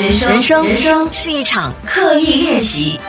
人生，人生，人生是一场刻意练习。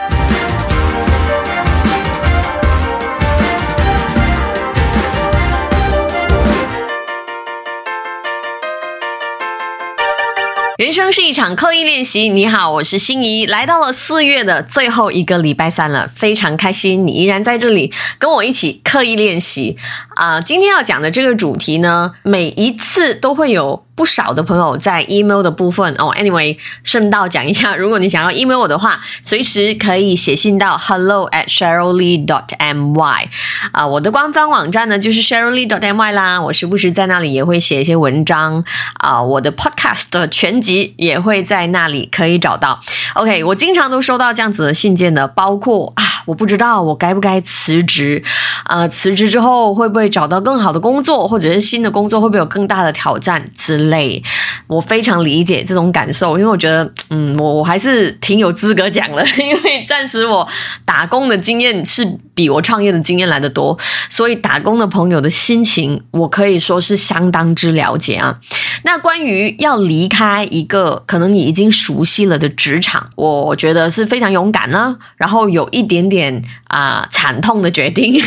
人生是一场刻意练习。你好，我是心怡，来到了四月的最后一个礼拜三了，非常开心你依然在这里跟我一起刻意练习啊！今天要讲的这个主题呢，每一次都会有。不少的朋友在 email 的部分哦，anyway，顺道讲一下，如果你想要 email 我的话，随时可以写信到 hello at sheryllee dot my 啊，我的官方网站呢就是 sheryllee dot my 啦，我时不时在那里也会写一些文章啊，我的 podcast 的全集也会在那里可以找到。OK，我经常都收到这样子的信件的，包括啊，我不知道我该不该辞职呃，辞职之后会不会找到更好的工作，或者是新的工作会不会有更大的挑战之。类，我非常理解这种感受，因为我觉得，嗯，我我还是挺有资格讲的，因为暂时我打工的经验是比我创业的经验来的多，所以打工的朋友的心情，我可以说是相当之了解啊。那关于要离开一个可能你已经熟悉了的职场，我觉得是非常勇敢呢，然后有一点点啊惨痛的决定。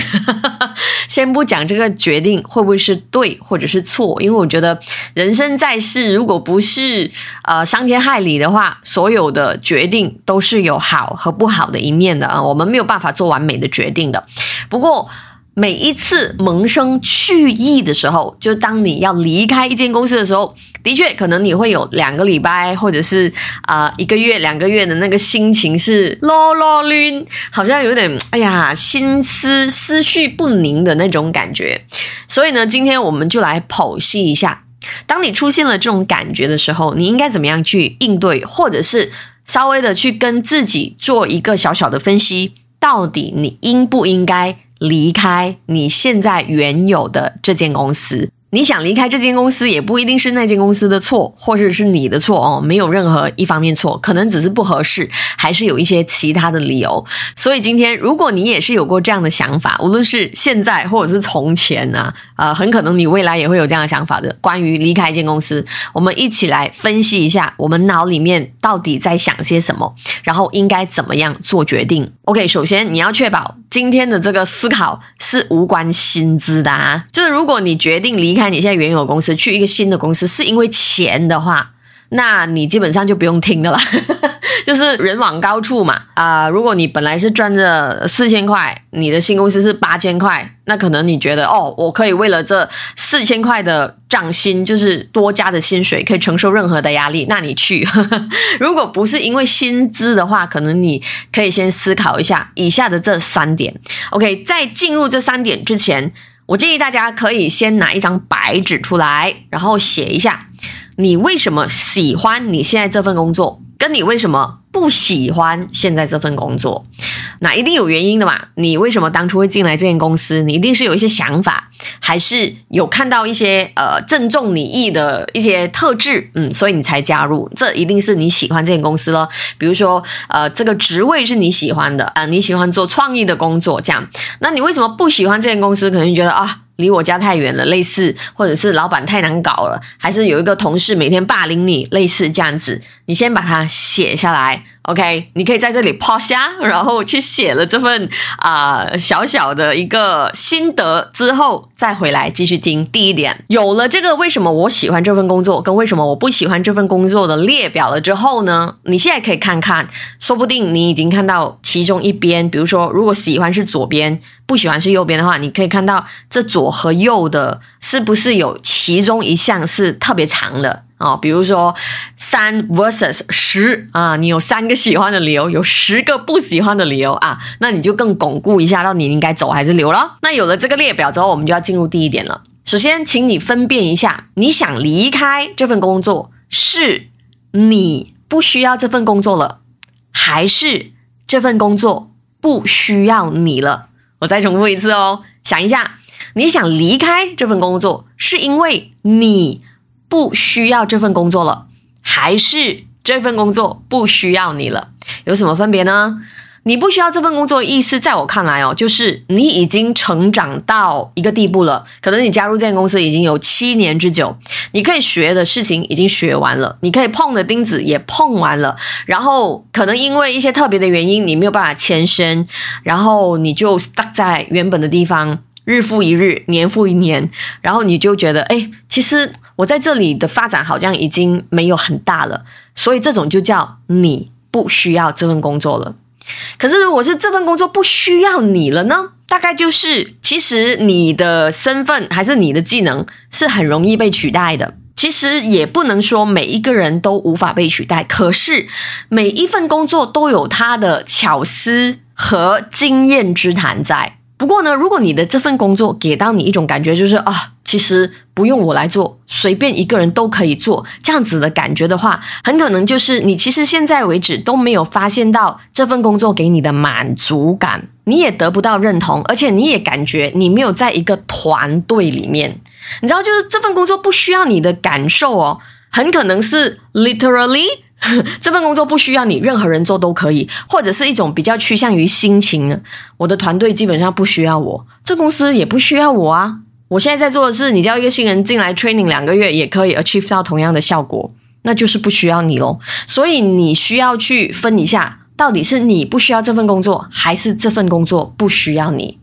先不讲这个决定会不会是对或者是错，因为我觉得人生在世，如果不是呃伤天害理的话，所有的决定都是有好和不好的一面的啊，我们没有办法做完美的决定的。不过。每一次萌生去意的时候，就当你要离开一间公司的时候，的确可能你会有两个礼拜，或者是啊一个月、两个月的那个心情是啰啰攣，好像有点哎呀心思思绪不宁的那种感觉。所以呢，今天我们就来剖析一下，当你出现了这种感觉的时候，你应该怎么样去应对，或者是稍微的去跟自己做一个小小的分析，到底你应不应该？离开你现在原有的这间公司。你想离开这间公司，也不一定是那间公司的错，或者是你的错哦，没有任何一方面错，可能只是不合适，还是有一些其他的理由。所以今天，如果你也是有过这样的想法，无论是现在或者是从前呢，呃，很可能你未来也会有这样的想法的。关于离开一间公司，我们一起来分析一下，我们脑里面到底在想些什么，然后应该怎么样做决定。OK，首先你要确保今天的这个思考是无关薪资的啊，就是如果你决定离开。看你现在原有公司去一个新的公司，是因为钱的话，那你基本上就不用听的了，就是人往高处嘛啊！如果你本来是赚着四千块，你的新公司是八千块，那可能你觉得哦，我可以为了这四千块的涨薪，就是多加的薪水，可以承受任何的压力，那你去。如果不是因为薪资的话，可能你可以先思考一下以下的这三点。OK，在进入这三点之前。我建议大家可以先拿一张白纸出来，然后写一下你为什么喜欢你现在这份工作，跟你为什么不喜欢现在这份工作。那一定有原因的嘛？你为什么当初会进来这间公司？你一定是有一些想法，还是有看到一些呃正中你意的一些特质，嗯，所以你才加入。这一定是你喜欢这间公司咯。比如说，呃，这个职位是你喜欢的啊，你喜欢做创意的工作，这样。那你为什么不喜欢这间公司？可能觉得啊。离我家太远了，类似，或者是老板太难搞了，还是有一个同事每天霸凌你，类似这样子，你先把它写下来，OK？你可以在这里 pause 下，然后去写了这份啊小小的一个心得之后，再回来继续听。第一点，有了这个为什么我喜欢这份工作，跟为什么我不喜欢这份工作的列表了之后呢？你现在可以看看，说不定你已经看到其中一边，比如说，如果喜欢是左边。不喜欢是右边的话，你可以看到这左和右的，是不是有其中一项是特别长的哦？比如说三 versus 十啊，你有三个喜欢的理由，有十个不喜欢的理由啊，那你就更巩固一下，到底应该走还是留了。那有了这个列表之后，我们就要进入第一点了。首先，请你分辨一下，你想离开这份工作，是你不需要这份工作了，还是这份工作不需要你了？我再重复一次哦，想一下，你想离开这份工作，是因为你不需要这份工作了，还是这份工作不需要你了？有什么分别呢？你不需要这份工作意思，在我看来哦，就是你已经成长到一个地步了。可能你加入这间公司已经有七年之久，你可以学的事情已经学完了，你可以碰的钉子也碰完了。然后可能因为一些特别的原因，你没有办法迁升，然后你就 stuck 在原本的地方，日复一日，年复一年，然后你就觉得，哎，其实我在这里的发展好像已经没有很大了。所以这种就叫你不需要这份工作了。可是，如果是这份工作不需要你了呢？大概就是，其实你的身份还是你的技能是很容易被取代的。其实也不能说每一个人都无法被取代，可是每一份工作都有它的巧思和经验之谈在。不过呢，如果你的这份工作给到你一种感觉，就是啊。其实不用我来做，随便一个人都可以做这样子的感觉的话，很可能就是你其实现在为止都没有发现到这份工作给你的满足感，你也得不到认同，而且你也感觉你没有在一个团队里面。你知道，就是这份工作不需要你的感受哦，很可能是 literally 这份工作不需要你，任何人做都可以，或者是一种比较趋向于心情呢。我的团队基本上不需要我，这公司也不需要我啊。我现在在做的是，你叫一个新人进来 training 两个月也可以 achieve 到同样的效果，那就是不需要你喽。所以你需要去分一下，到底是你不需要这份工作，还是这份工作不需要你？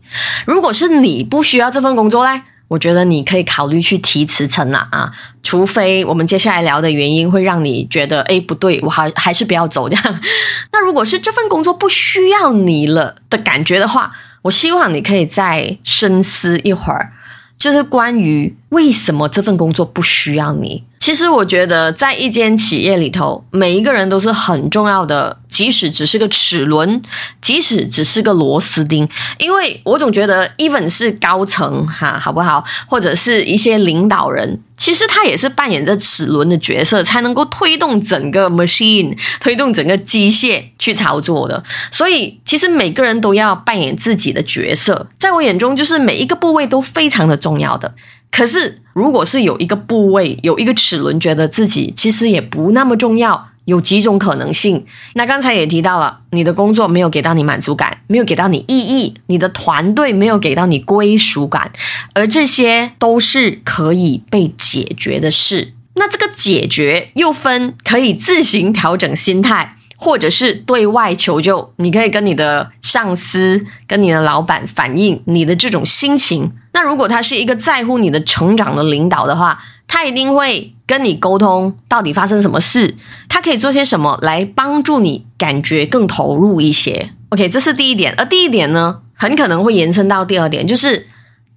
如果是你不需要这份工作嘞，我觉得你可以考虑去提辞呈了啊。除非我们接下来聊的原因会让你觉得，哎，不对，我还还是不要走这样。那如果是这份工作不需要你了的感觉的话，我希望你可以再深思一会儿。就是关于为什么这份工作不需要你。其实我觉得，在一间企业里头，每一个人都是很重要的。即使只是个齿轮，即使只是个螺丝钉，因为我总觉得，even 是高层哈，好不好？或者是一些领导人，其实他也是扮演着齿轮的角色，才能够推动整个 machine，推动整个机械去操作的。所以，其实每个人都要扮演自己的角色。在我眼中，就是每一个部位都非常的重要的。可是，如果是有一个部位有一个齿轮，觉得自己其实也不那么重要。有几种可能性。那刚才也提到了，你的工作没有给到你满足感，没有给到你意义，你的团队没有给到你归属感，而这些都是可以被解决的事。那这个解决又分可以自行调整心态，或者是对外求救。你可以跟你的上司、跟你的老板反映你的这种心情。那如果他是一个在乎你的成长的领导的话，他一定会跟你沟通到底发生什么事，他可以做些什么来帮助你感觉更投入一些。OK，这是第一点。而第一点呢，很可能会延伸到第二点，就是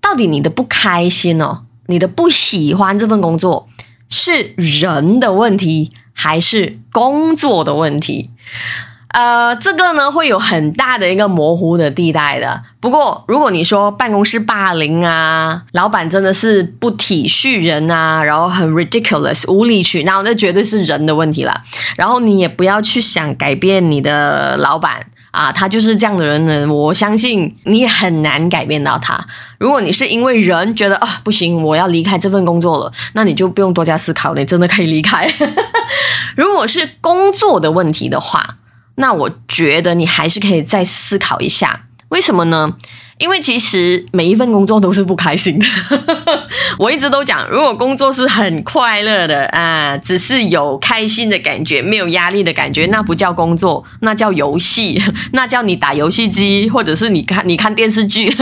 到底你的不开心哦，你的不喜欢这份工作是人的问题还是工作的问题？呃，这个呢会有很大的一个模糊的地带的。不过，如果你说办公室霸凌啊，老板真的是不体恤人啊，然后很 ridiculous 无理取闹，那绝对是人的问题了。然后你也不要去想改变你的老板啊，他就是这样的人呢。我相信你很难改变到他。如果你是因为人觉得啊不行，我要离开这份工作了，那你就不用多加思考，你真的可以离开。如果是工作的问题的话，那我觉得你还是可以再思考一下，为什么呢？因为其实每一份工作都是不开心的。我一直都讲，如果工作是很快乐的啊，只是有开心的感觉，没有压力的感觉，那不叫工作，那叫游戏，那叫你打游戏机，或者是你看你看电视剧。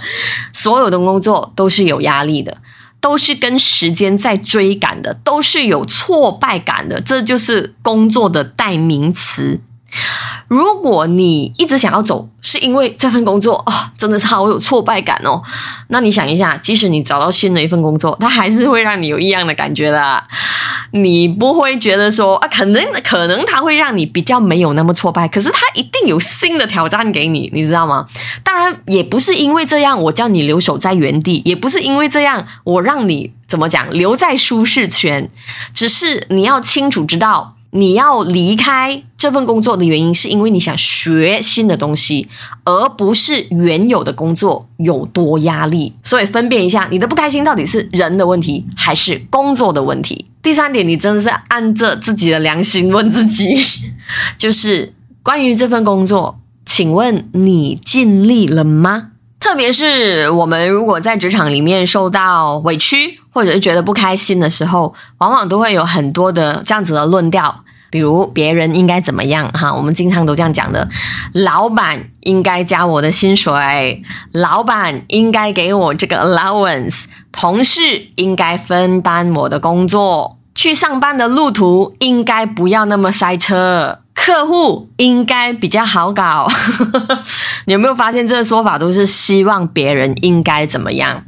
所有的工作都是有压力的，都是跟时间在追赶的，都是有挫败感的，这就是工作的代名词。如果你一直想要走，是因为这份工作啊，真的是好有挫败感哦。那你想一下，即使你找到新的一份工作，它还是会让你有异样的感觉的。你不会觉得说啊，可能可能它会让你比较没有那么挫败，可是它一定有新的挑战给你，你知道吗？当然，也不是因为这样我叫你留守在原地，也不是因为这样我让你怎么讲留在舒适圈，只是你要清楚知道。你要离开这份工作的原因，是因为你想学新的东西，而不是原有的工作有多压力。所以分辨一下，你的不开心到底是人的问题，还是工作的问题？第三点，你真的是按着自己的良心问自己，就是关于这份工作。请问你尽力了吗？特别是我们如果在职场里面受到委屈，或者是觉得不开心的时候，往往都会有很多的这样子的论调，比如别人应该怎么样哈，我们经常都这样讲的，老板应该加我的薪水，老板应该给我这个 allowance，同事应该分担我的工作，去上班的路途应该不要那么塞车。客户应该比较好搞，你有没有发现这个说法都是希望别人应该怎么样？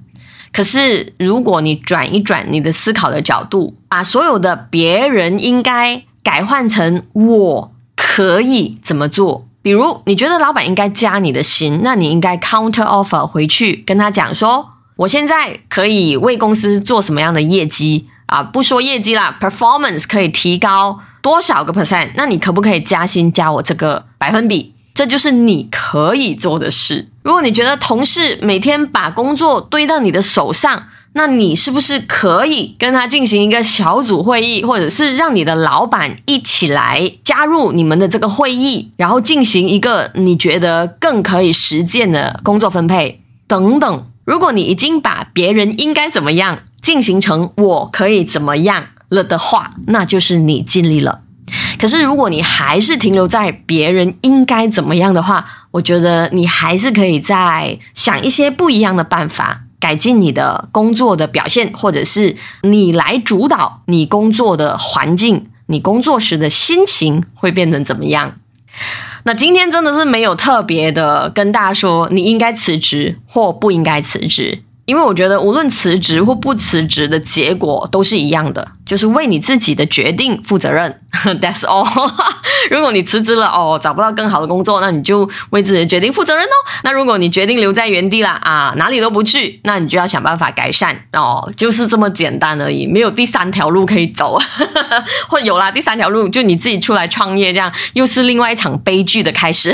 可是如果你转一转你的思考的角度，把所有的别人应该改换成我可以怎么做？比如你觉得老板应该加你的薪，那你应该 counter offer 回去跟他讲说，我现在可以为公司做什么样的业绩啊？不说业绩啦，performance 可以提高。多少个 percent？那你可不可以加薪加我这个百分比？这就是你可以做的事。如果你觉得同事每天把工作堆到你的手上，那你是不是可以跟他进行一个小组会议，或者是让你的老板一起来加入你们的这个会议，然后进行一个你觉得更可以实践的工作分配等等？如果你已经把别人应该怎么样进行成我可以怎么样？了的话，那就是你尽力了。可是，如果你还是停留在别人应该怎么样的话，我觉得你还是可以再想一些不一样的办法，改进你的工作的表现，或者是你来主导你工作的环境，你工作时的心情会变成怎么样？那今天真的是没有特别的跟大家说你应该辞职或不应该辞职。因为我觉得，无论辞职或不辞职的结果都是一样的，就是为你自己的决定负责任。That's all。如果你辞职了，哦，找不到更好的工作，那你就为自己的决定负责任哦。那如果你决定留在原地了啊，哪里都不去，那你就要想办法改善哦，就是这么简单而已，没有第三条路可以走，或有啦，第三条路就你自己出来创业，这样又是另外一场悲剧的开始。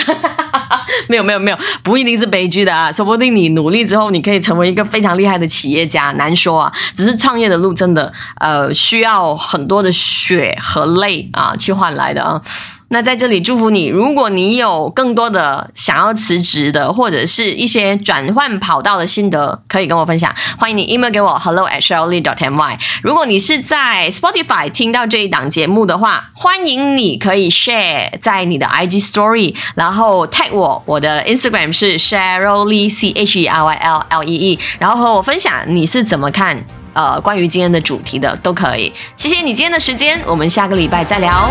没有没有没有，不一定是悲剧的啊，说不定你努力之后，你可以成为一个非常厉害的企业家，难说啊。只是创业的路真的，呃，需要很多的血和泪啊，去换来的啊。那在这里祝福你。如果你有更多的想要辞职的，或者是一些转换跑道的心得，可以跟我分享。欢迎你 email 给我 hello at shirley dot my。如果你是在 Spotify 听到这一档节目的话，欢迎你可以 share 在你的 IG story，然后 tag 我，我的 Instagram 是 shirley c h e r y l l e e，然后和我分享你是怎么看呃关于今天的主题的，都可以。谢谢你今天的时间，我们下个礼拜再聊。